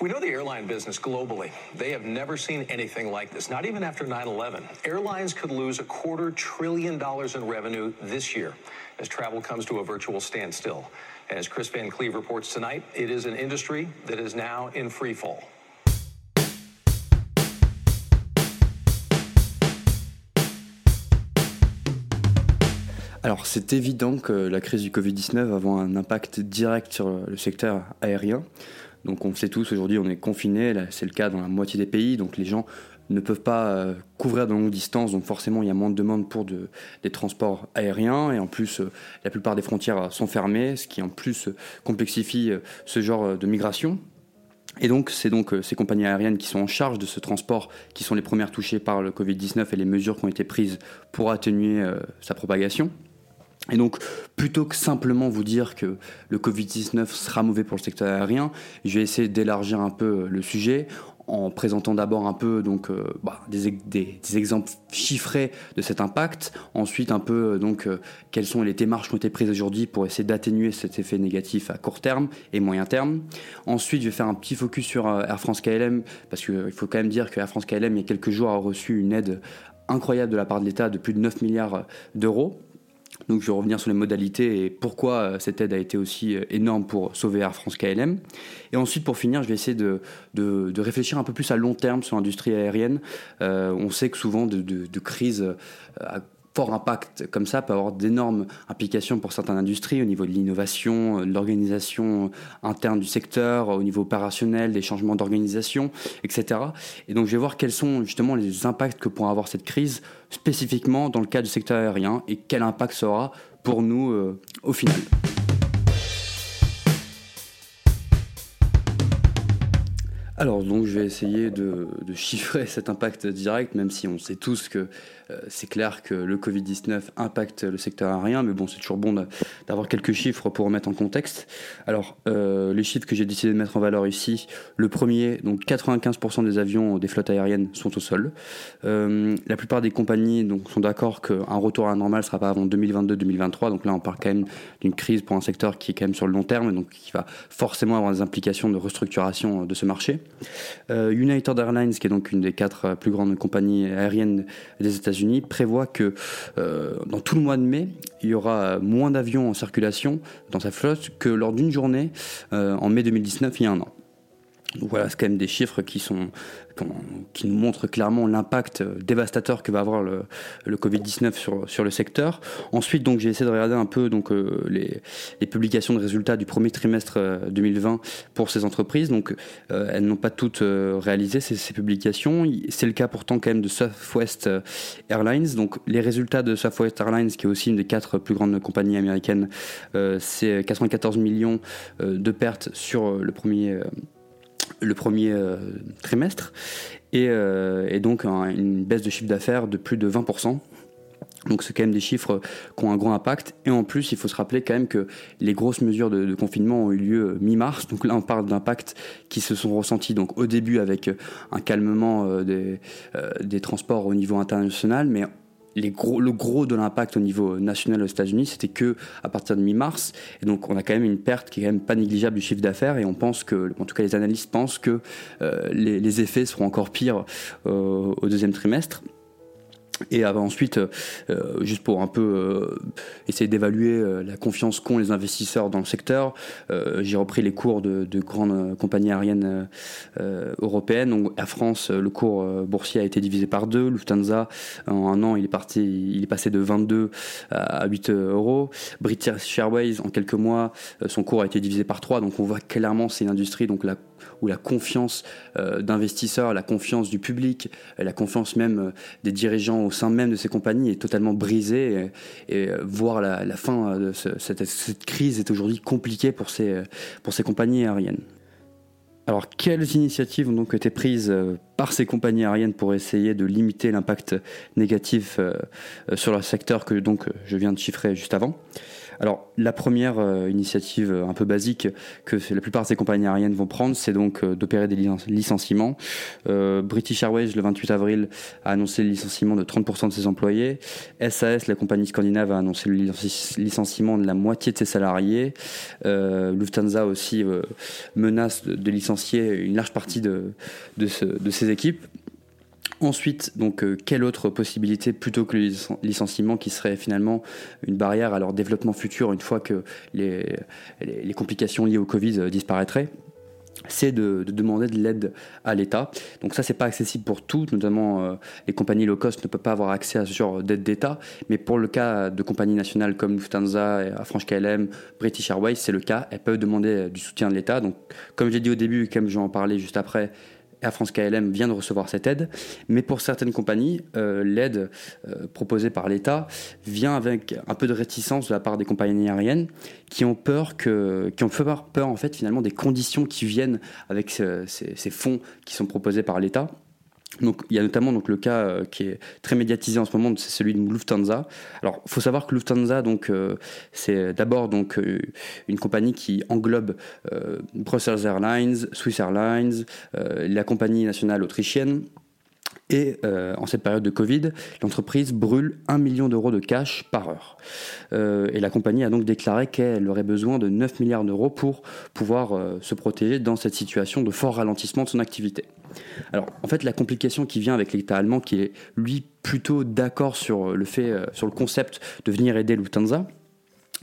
We know the airline business globally. They have never seen anything like this, not even after 9 11. Airlines could lose a quarter trillion dollars in revenue this year as travel comes to a virtual standstill. As Chris Van Cleve reports tonight, it is an industry that is now in free fall. Alors c'est évident que la crise du Covid-19 va un impact direct sur le secteur aérien. Donc on le sait tous, aujourd'hui on est confiné, c'est le cas dans la moitié des pays, donc les gens ne peuvent pas euh, couvrir de longues distances, donc forcément il y a moins de demandes pour des transports aériens, et en plus euh, la plupart des frontières sont fermées, ce qui en plus complexifie euh, ce genre de migration. Et donc, c'est donc ces compagnies aériennes qui sont en charge de ce transport qui sont les premières touchées par le Covid-19 et les mesures qui ont été prises pour atténuer sa propagation. Et donc, plutôt que simplement vous dire que le Covid-19 sera mauvais pour le secteur aérien, je vais essayer d'élargir un peu le sujet en présentant d'abord un peu euh, bah, des, exemples chiffrés de cet impact. Ensuite, un peu euh, euh, quelles sont les démarches qui ont été prises aujourd'hui pour essayer d'atténuer cet effet négatif à court terme et moyen terme. Ensuite, je vais faire un petit focus sur Air France KLM parce qu'il faut quand même dire que Air France KLM il y a quelques jours a reçu une aide incroyable de la part de l'État de plus de 9 milliards d'euros donc je vais revenir sur les modalités et pourquoi euh, cette aide a été aussi euh, énorme pour sauver Air France KLM. Et ensuite, pour finir, je vais essayer de, de, réfléchir un peu plus à long terme sur l'industrie aérienne. Euh, on sait que souvent de, de crises fort impact comme ça peut avoir d'énormes implications pour certaines industries au niveau de l'innovation, de l'organisation interne du secteur, au niveau opérationnel, des changements d'organisation, etc. Et donc je vais voir quels sont justement les impacts que pourra avoir cette crise spécifiquement dans le cas du secteur aérien et quel impact ça aura pour nous euh, au final. Alors donc je vais essayer de, chiffrer cet impact direct, même si on sait tous que euh, c'est clair que le Covid-19 impacte le secteur aérien, mais bon, c'est toujours bon d'avoir quelques chiffres pour remettre en contexte. Alors, euh, les chiffres que j'ai décidé de mettre en valeur ici, le premier, donc 95% des avions des flottes aériennes sont au sol. Euh, la plupart des compagnies donc, sont d'accord qu'un retour à la normale ne sera pas avant 2022-2023, donc là on parle quand même d'une crise pour un secteur qui est quand même sur le long terme, donc qui va forcément avoir des implications de restructuration de ce marché. United Airlines, qui est donc une des quatre plus grandes compagnies aériennes des États-Unis, prévoit que euh, dans tout le mois de mai, il y aura moins d'avions en circulation dans sa flotte que lors d'une journée euh, en mai 2019, il y a un an. Voilà, c'est quand même des chiffres qui nous montre clairement l'impact dévastateur que va avoir le, le Covid-19 sur, sur le secteur. Ensuite, donc, j'ai essayé de regarder un peu donc, euh, les, publications de résultats du premier trimestre 2020 euh, pour ces entreprises. Donc, euh, elles n'ont pas toutes réalisé ces, publications. C'est le cas pourtant quand même de Southwest Airlines. Donc, les résultats de Southwest Airlines, qui est aussi une des quatre plus grandes compagnies américaines, c'est 94 millions de pertes sur le premier le premier euh, trimestre, et, euh, donc une baisse de chiffre d'affaires de plus de 20%. Donc c'est quand même des chiffres qui ont un grand impact. Et en plus, il faut se rappeler quand même que les grosses mesures de, confinement ont eu lieu euh, mi-mars. Donc là, on parle d'impacts qui se sont ressentis donc au début avec un calmement des, des transports au niveau international, mais le gros de l'impact au niveau national aux États-Unis, c'était que à partir de mi-mars. Et donc, on a quand même une perte qui est quand même pas négligeable du chiffre d'affaires. Et on pense que, en tout cas, les analystes pensent que euh, les, effets seront encore pires euh, au deuxième trimestre. Et ensuite, euh, juste pour un peu euh, essayer d'évaluer euh, la confiance qu'ont les investisseurs dans le secteur, j'ai repris les cours de, de grandes compagnies aériennes européennes. Donc, à France, le cours boursier a été divisé par deux. Lufthansa, en un an, il est, parti, il est passé de 22 à 8 euros. British Airways, en quelques mois, son cours a été divisé par trois. Donc, on voit clairement c'est une industrie donc la où la confiance euh, d'investisseurs, la confiance du public, la confiance même euh, des dirigeants au sein même de ces compagnies est totalement brisée. Et, euh, voir la, fin de cette, crise est aujourd'hui compliquée pour ces, compagnies aériennes. Alors, quelles initiatives ont donc été prises par ces compagnies aériennes pour essayer de limiter l'impact négatif sur le secteur que je viens de chiffrer juste avant? Alors, la première euh, initiative un peu basique que la plupart de ces compagnies aériennes vont prendre, c'est donc euh, d'opérer des licenciements. Euh, British Airways, le 28 avril, a annoncé le licenciement de 30% de ses employés. SAS, la compagnie scandinave, a annoncé le licenciement de la moitié de ses salariés. Lufthansa aussi menace de, licencier une large partie de ses équipes. Ensuite, donc, euh, quelle autre possibilité plutôt que le licenciement qui serait finalement une barrière à leur développement futur une fois que les, complications liées au Covid euh, disparaîtraient? C'est de, demander de l'aide à l'État. Donc ça, c'est pas accessible pour tout, notamment euh, les compagnies low cost ne peuvent pas avoir accès à ce genre d'aide d'État. Mais pour le cas de compagnies nationales comme Lufthansa, French KLM, British Airways, c'est le cas. Elles peuvent demander du soutien de l'État. Donc, comme j'ai dit au début, comme je vais en parler juste après, Air France KLM vient de recevoir cette aide, mais pour certaines compagnies, euh, l'aide euh, proposée par l'État vient avec un peu de réticence de la part des compagnies aériennes qui ont peur qui ont peur en fait finalement des conditions qui viennent avec ces fonds qui sont proposés par l'État. Donc, il y a notamment donc, le cas euh, qui est très médiatisé en ce moment, c'est celui de Lufthansa. Alors, il faut savoir que Lufthansa, donc, euh, c'est d'abord euh, une compagnie qui englobe Brussels Airlines, Swiss Airlines, la compagnie nationale autrichienne, et euh, en cette période de Covid, l'entreprise brûle 1 million d'euros de cash par heure. Euh, et la compagnie a donc déclaré qu'elle aurait besoin de 9 milliards d'euros pour pouvoir euh, se protéger dans cette situation de fort ralentissement de son activité. Alors, en fait, la complication qui vient avec l'État allemand, qui est lui plutôt d'accord sur le fait, sur le concept de venir aider Lufthansa,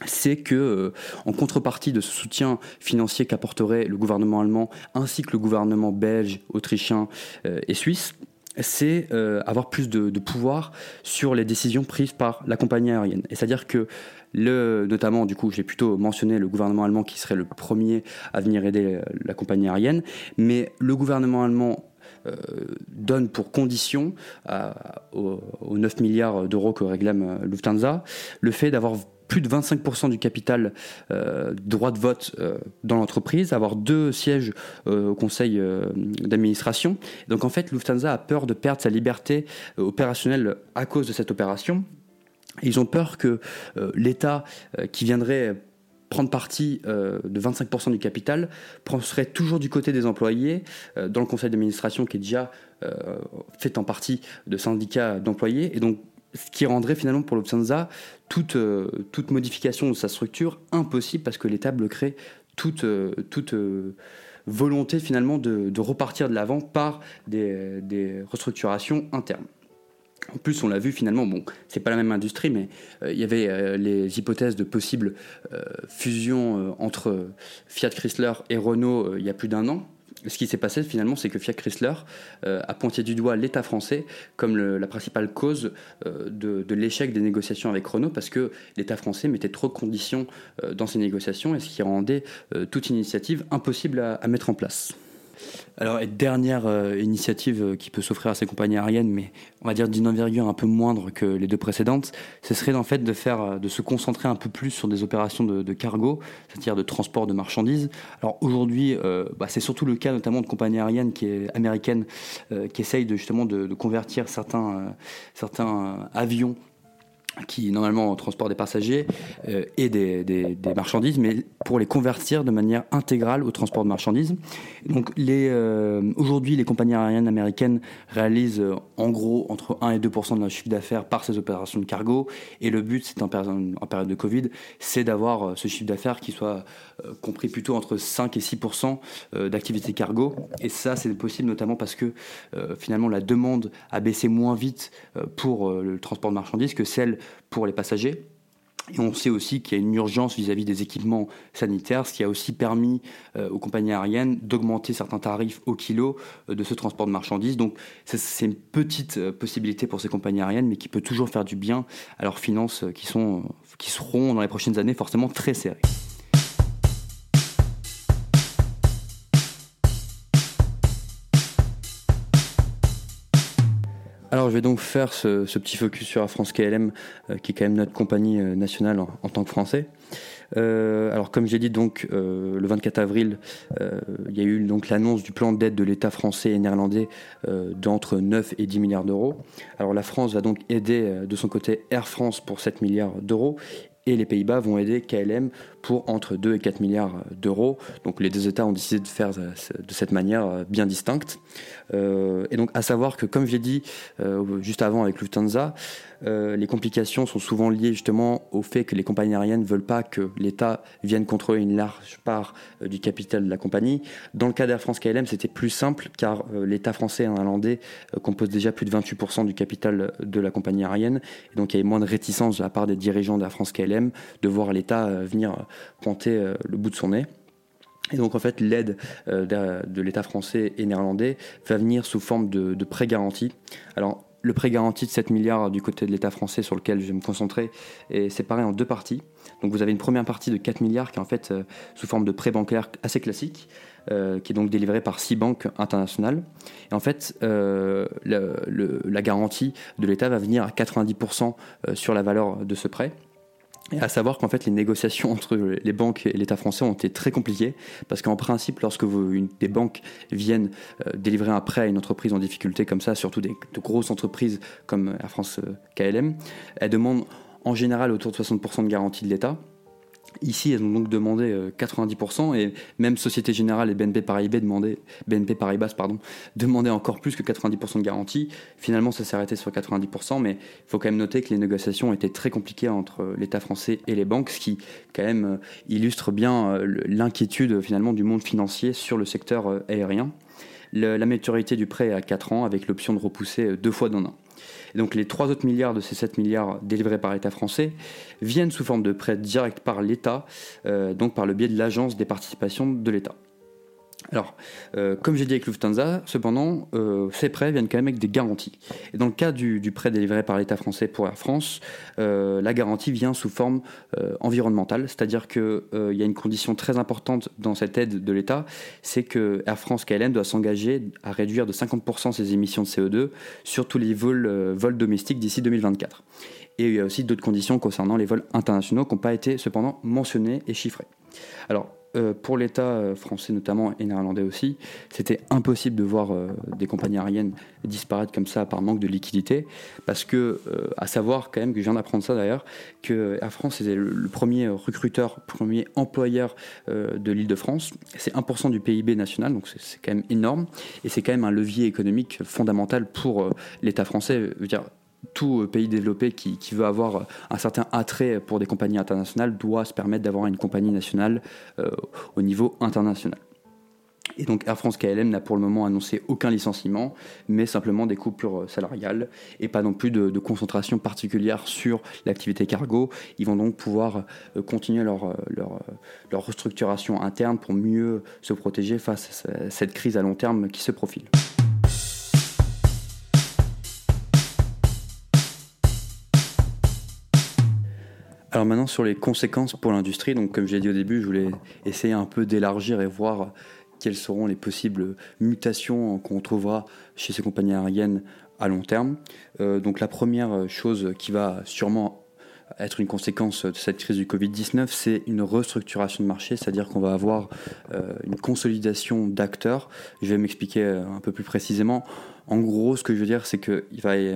c'est que, en contrepartie de ce soutien financier qu'apporterait le gouvernement allemand ainsi que le gouvernement belge, autrichien et suisse, c'est euh, avoir plus de, pouvoir sur les décisions prises par la compagnie aérienne. Et c'est-à-dire que le, notamment, du coup, j'ai plutôt mentionné le gouvernement allemand qui serait le premier à venir aider la compagnie aérienne, mais le gouvernement allemand euh, donne pour condition aux, 9 milliards d'euros que réclame Lufthansa le fait d'avoir plus de 25% du capital euh, droit de vote euh, dans l'entreprise, avoir deux sièges euh, au conseil d'administration. Donc en fait, Lufthansa a peur de perdre sa liberté opérationnelle à cause de cette opération. Ils ont peur que l'État qui viendrait prendre parti de 25% du capital serait toujours du côté des employés dans le conseil d'administration qui est déjà fait en partie de syndicats d'employés. Et donc ce qui rendrait finalement pour Lufthansa toute, euh, toute modification de sa structure impossible parce que l'État bloquerait toute, euh, toute euh, volonté finalement de, repartir de l'avant par des, des, restructurations internes. En plus, on l'a vu finalement, bon, c'est pas la même industrie, mais il y avait les hypothèses de possibles fusions entre Fiat Chrysler et Renault il y a plus d'un an ce qui s'est passé finalement, c'est que Fiat Chrysler euh, a pointé du doigt l'État français comme la principale cause euh, de, l'échec des négociations avec Renault, parce que l'État français mettait trop de conditions euh, dans ses négociations, et ce qui rendait toute initiative impossible à mettre en place. Alors, et dernière euh, initiative euh, qui peut s'offrir à ces compagnies aériennes, mais on va dire d'une envergure un peu moindre que les deux précédentes, ce serait en fait de faire, euh, de se concentrer un peu plus sur des opérations de, cargo, c'est-à-dire de transport de marchandises. Alors aujourd'hui, bah, c'est surtout le cas notamment de compagnies aériennes qui est américaines qui essayent justement de, de convertir certains, certains avions qui normalement transportent des passagers euh, et des, des, marchandises, mais pour les convertir de manière intégrale au transport de marchandises. Donc euh, aujourd'hui, les compagnies aériennes américaines réalisent euh, en gros entre 1 et 2% de leur chiffre d'affaires par ces opérations de cargo, et le but, c'est en, en, période de Covid, c'est d'avoir ce chiffre d'affaires qui soit compris plutôt entre 5 et 6% d'activité cargo, et ça, c'est possible notamment parce que finalement la demande a baissé moins vite pour le transport de marchandises que celle pour les passagers. Et on sait aussi qu'il y a une urgence vis-à-vis des équipements sanitaires, ce qui a aussi permis euh, aux compagnies aériennes d'augmenter certains tarifs au kilo euh, de ce transport de marchandises. Donc c'est une petite euh, possibilité pour ces compagnies aériennes, mais qui peut toujours faire du bien à leurs finances qui, qui seront dans les prochaines années forcément très serrées. Vais donc faire ce, petit focus sur Air France KLM, euh, qui est quand même notre compagnie euh, nationale en, tant que Français. Euh, alors comme j'ai dit donc le 24 avril, il y a eu donc l'annonce du plan d'aide de l'État français et néerlandais d'entre 9 et 10 milliards d'euros. Alors la France va donc aider de son côté Air France pour 7 milliards d'euros et les Pays-Bas vont aider KLM pour entre 2 et 4 milliards d'euros. Donc les deux États ont décidé de faire de cette manière bien distincte. et donc à savoir que, comme j'ai dit juste avant avec Lufthansa, euh, les complications sont souvent liées justement au fait que les compagnies aériennes ne veulent pas que l'État vienne contrôler une large part euh, du capital de la compagnie. Dans le cas d'Air France KLM, c'était plus simple car euh, l'État français et néerlandais composent déjà plus de 28% du capital de la compagnie aérienne. Et donc il y avait moins de réticence de la part des dirigeants d'Air France KLM de voir l'État venir pointer le bout de son nez. Et donc en fait l'aide de l'État français et néerlandais va venir sous forme de, de prêts garantis. Alors le prêt garanti de 7 milliards du côté de l'État français sur lequel je vais me concentrer est séparé en deux parties. Donc vous avez une première partie de 4 milliards qui est en fait euh, sous forme de prêt bancaire assez classique, euh, qui est donc délivré par six banques internationales. Et en fait, euh, la garantie de l'État va venir à 90% sur la valeur de ce prêt. Et à savoir qu'en fait, les négociations entre les banques et l'État français ont été très compliquées, parce qu'en principe, lorsque des banques viennent euh, délivrer un prêt à une entreprise en difficulté comme ça, surtout des, de grosses entreprises comme Air France euh, KLM, elles demandent en général autour de 60% de garantie de l'État. Ici, elles ont donc demandé 90% euh, et même Société Générale et BNP Paribas demandaient, BNP Paribas demandaient encore plus que 90% de garantie. Finalement, ça s'est arrêté sur 90%, mais il faut quand même noter que les négociations étaient très compliquées entre l'État français et les banques, ce qui quand même euh, illustre bien euh, l'inquiétude finalement du monde financier sur le secteur aérien. la maturité du prêt est à 4 ans avec l'option de repousser deux fois d'un an donc les trois autres milliards de ces 7 milliards délivrés par l'État français viennent sous forme de prêts directs par l'État, euh, donc par le biais de l'agence des participations de l'État. Alors, euh, comme j'ai dit avec Lufthansa, cependant, euh, ces prêts viennent quand même avec des garanties. Et dans le cas du, prêt délivré par l'État français pour Air France, euh, la garantie vient sous forme environnementale, c'est-à-dire qu'il y a une condition très importante dans cette aide de l'État, c'est que Air France KLM doit s'engager à réduire de 50% ses émissions de CO2 sur tous les vols, vols domestiques d'ici 2024. Et il y a aussi d'autres conditions concernant les vols internationaux qui n'ont pas été cependant mentionnées et chiffrées. Alors, euh, pour l'État euh, français notamment et néerlandais aussi, c'était impossible de voir euh, des compagnies aériennes disparaître comme ça par manque de liquidité, parce que, à savoir quand même, que je viens d'apprendre ça d'ailleurs, que Air France était le, premier recruteur, premier employeur de l'île de France, c'est 1% du PIB national, donc c'est quand même énorme, et c'est quand même un levier économique fondamental pour l'État français. Tout euh, pays développé qui, veut avoir euh, un certain attrait pour des compagnies internationales doit se permettre d'avoir une compagnie nationale euh, au niveau international. Et donc Air France KLM n'a pour le moment annoncé aucun licenciement, mais simplement des coupures salariales et pas non plus de, concentration particulière sur l'activité cargo. Ils vont donc pouvoir continuer leur, restructuration interne pour mieux se protéger face à cette crise à long terme qui se profile. Alors maintenant sur les conséquences pour l'industrie, donc comme j'ai dit au début, je voulais essayer un peu d'élargir et voir quelles seront les possibles mutations qu'on trouvera chez ces compagnies aériennes à long terme. Euh, donc la première chose qui va sûrement être une conséquence de cette crise du Covid-19, c'est une restructuration de marché, c'est-à-dire qu'on va avoir euh, une consolidation d'acteurs. Je vais m'expliquer euh, un peu plus précisément. En gros, ce que je veux dire, c'est que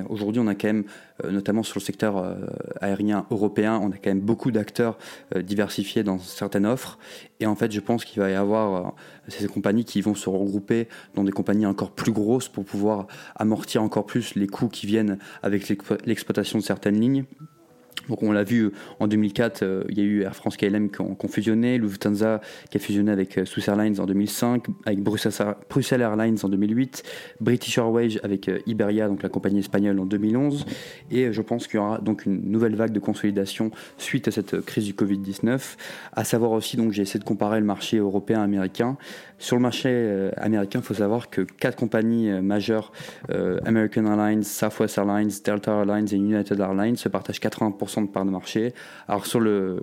aujourd'hui, on a quand même, euh, notamment sur le secteur euh, aérien européen, on a quand même beaucoup d'acteurs euh, diversifiés dans certaines offres. Et en fait, je pense qu'il va y avoir ces compagnies qui vont se regrouper dans des compagnies encore plus grosses pour pouvoir amortir encore plus les coûts qui viennent avec l'exploitation de certaines lignes. Donc on l'a vu euh, en 2004, euh, il y a eu Air France KLM qui ont, fusionné, Lufthansa qui a fusionné avec euh, Airlines en 2005, avec Bruxelles, Airlines en 2008, British Airways avec Iberia, donc la compagnie espagnole en 2011. Et je pense qu'il y aura donc une nouvelle vague de consolidation suite à cette crise du Covid-19. À savoir aussi, donc j'ai essayé de comparer le marché européen américain. Sur le marché américain, il faut savoir que quatre compagnies majeures, American Airlines, Southwest Airlines, Delta Airlines et United Airlines, se partagent 80% de part de marché. Alors sur le,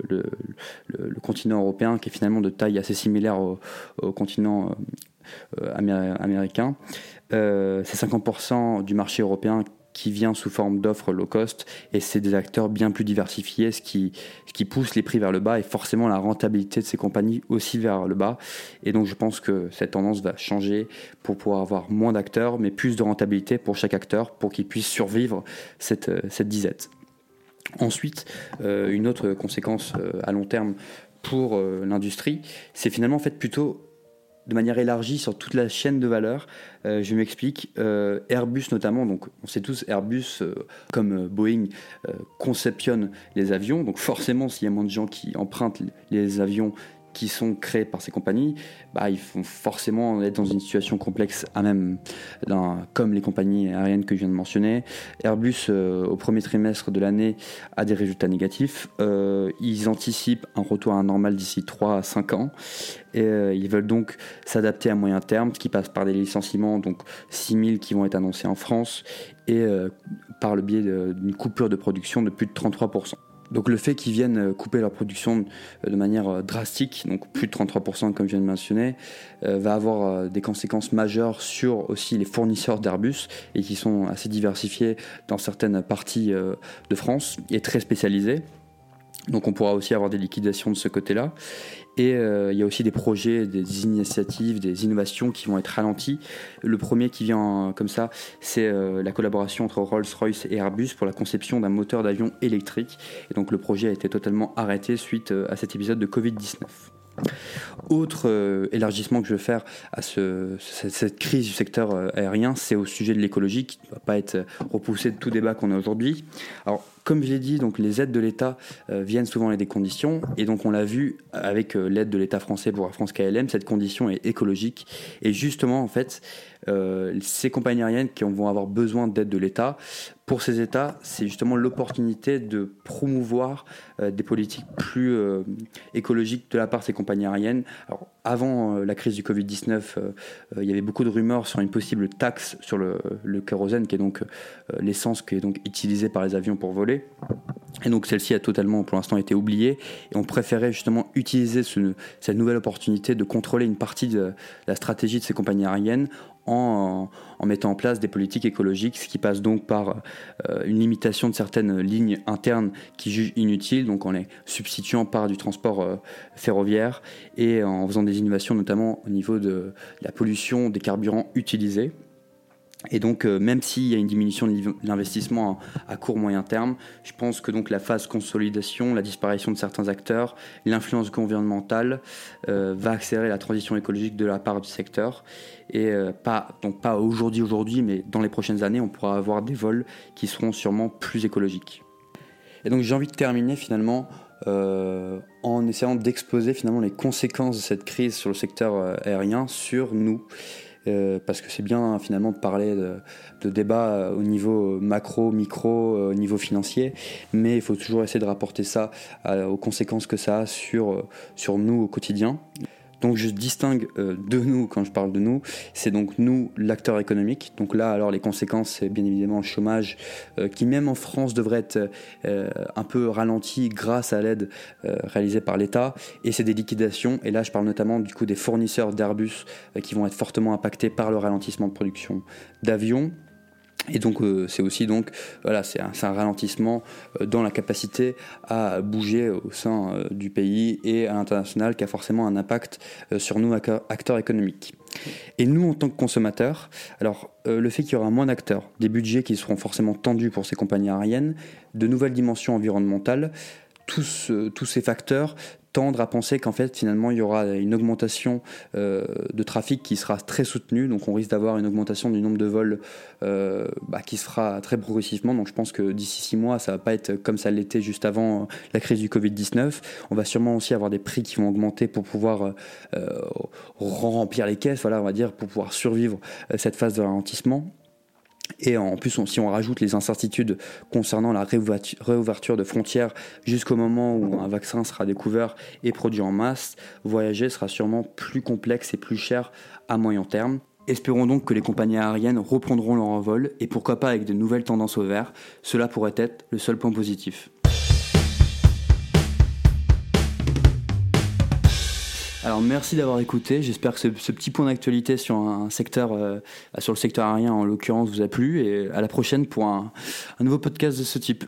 continent européen, qui est finalement de taille assez similaire au, continent euh, américain, euh, c'est 50% du marché européen qui vient sous forme d'offres low cost et c'est des acteurs bien plus diversifiés, ce qui, pousse les prix vers le bas et forcément la rentabilité de ces compagnies aussi vers le bas. Et donc je pense que cette tendance va changer pour pouvoir avoir moins d'acteurs mais plus de rentabilité pour chaque acteur pour qu'il puisse survivre cette disette. Ensuite, une autre conséquence à long terme pour l'industrie, c'est finalement en fait plutôt de manière élargie sur toute la chaîne de valeur. Euh, je m'explique. Euh, Airbus notamment, donc on sait tous Airbus euh, comme Boeing conceptionne les avions. Donc forcément, s'il y a moins de gens qui empruntent les avions qui sont créés par ces compagnies, bah, ils vont forcément être dans une situation complexe à même, comme les compagnies aériennes que je viens de mentionner. Airbus, euh, au premier trimestre de l'année, a des résultats négatifs. Euh, ils anticipent un retour à un normal d'ici 3 à 5 ans. Et euh, ils veulent donc s'adapter à moyen terme, ce qui passe par des licenciements, donc 6000 qui vont être annoncés en France, et par le biais d'une coupure de production de plus de 33%. Donc le fait qu'ils viennent euh, couper leur production de manière euh, drastique, donc plus de 33% comme je viens de mentionner, euh, va avoir des conséquences majeures sur aussi les fournisseurs d'Airbus et qui sont assez diversifiés dans certaines parties de France et très spécialisés. Donc on pourra aussi avoir des liquidations de ce côté-là. Et euh, il y a aussi des projets, des initiatives, des innovations qui vont être ralenties. Le premier qui vient comme ça, c'est euh, la collaboration entre Rolls-Royce et Airbus pour la conception d'un moteur d'avion électrique. Et donc le projet a été totalement arrêté suite euh, à cet épisode de Covid-19. Autre élargissement que je veux faire à ce, cette, crise du secteur aérien, c'est au sujet de l'écologie qui ne va pas être repoussé de tout débat qu'on a aujourd'hui. Alors comme je l'ai dit, donc les aides de l'État euh, viennent souvent avec des conditions, et donc on l'a vu avec euh, l'aide de l'État français pour France KLM, cette condition est écologique. Et justement, en fait, euh, ces compagnies aériennes qui vont avoir besoin d'aide de l'État, pour ces États, c'est justement l'opportunité de promouvoir des politiques plus écologiques de la part de ces compagnies aériennes. Alors, avant la crise du Covid-19, il y avait beaucoup de rumeurs sur une possible taxe sur le, le kérosène, qui est donc l'essence qui est donc utilisée par les avions pour voler. Et donc celle-ci a totalement pour l'instant été oubliée. Et on préférait justement utiliser cette nouvelle opportunité de contrôler une partie de la stratégie de ces compagnies aériennes en, mettant en place des politiques écologiques, ce qui passe donc par euh, une limitation de certaines lignes internes qui jugent inutiles, donc en les substituant par du transport euh, ferroviaire et en faisant des innovations notamment au niveau de la pollution des carburants utilisés. Et donc, euh, même s'il y a une diminution de l'investissement à, court moyen terme, je pense que donc la phase consolidation, la disparition de certains acteurs, l'influence environnementale euh, va accélérer la transition écologique de la part du secteur. Et euh, pas donc pas aujourd'hui aujourd'hui, mais dans les prochaines années, on pourra avoir des vols qui seront sûrement plus écologiques. Et donc j'ai envie de terminer finalement en essayant d'exposer finalement les conséquences de cette crise sur le secteur aérien sur nous euh, parce que c'est bien finalement de parler de, débats au niveau macro, micro, euh, au niveau financier, mais il faut toujours essayer de rapporter ça aux conséquences que ça a sur, sur nous au quotidien. Donc je distingue euh, de nous quand je parle de nous, c'est donc nous l'acteur économique. Donc là alors les conséquences c'est bien évidemment le chômage euh, qui même en France devrait être euh, un peu ralenti grâce à l'aide réalisée par l'État. Et c'est des liquidations. Et là je parle notamment du coup des fournisseurs d'Airbus qui vont être fortement impactés par le ralentissement de production d'avions et donc euh, c'est aussi donc un, ralentissement euh, dans la capacité à bouger au sein euh, du pays et à l'international qui a forcément un impact sur nous acteurs économiques. Et nous en tant que consommateurs, alors le fait qu'il y aura moins d'acteurs, des budgets qui seront forcément tendus pour ces compagnies aériennes, de nouvelles dimensions environnementales, tous ces facteurs tendre à penser qu'en fait finalement il y aura une augmentation euh, de trafic qui sera très soutenue, donc on risque d'avoir une augmentation du nombre de vols euh, bah, qui se fera très progressivement. Donc je pense que d'ici six mois ça va pas être comme ça l'était juste avant euh, la crise du Covid-19. On va sûrement aussi avoir des prix qui vont augmenter pour pouvoir remplir les caisses, voilà on va dire pour pouvoir survivre cette phase de ralentissement. Et en plus, si on rajoute les incertitudes concernant la réouverture de frontières jusqu'au moment où un vaccin sera découvert et produit en masse, voyager sera sûrement plus complexe et plus cher à moyen terme. Espérons donc que les compagnies aériennes reprendront leur envol et pourquoi pas avec de nouvelles tendances au vert, cela pourrait être le seul point positif. Merci d'avoir écouté. J'espère que ce, petit point d'actualité euh, sur le secteur aérien en l'occurrence, vous a plu. Et à la prochaine pour un nouveau podcast de ce type.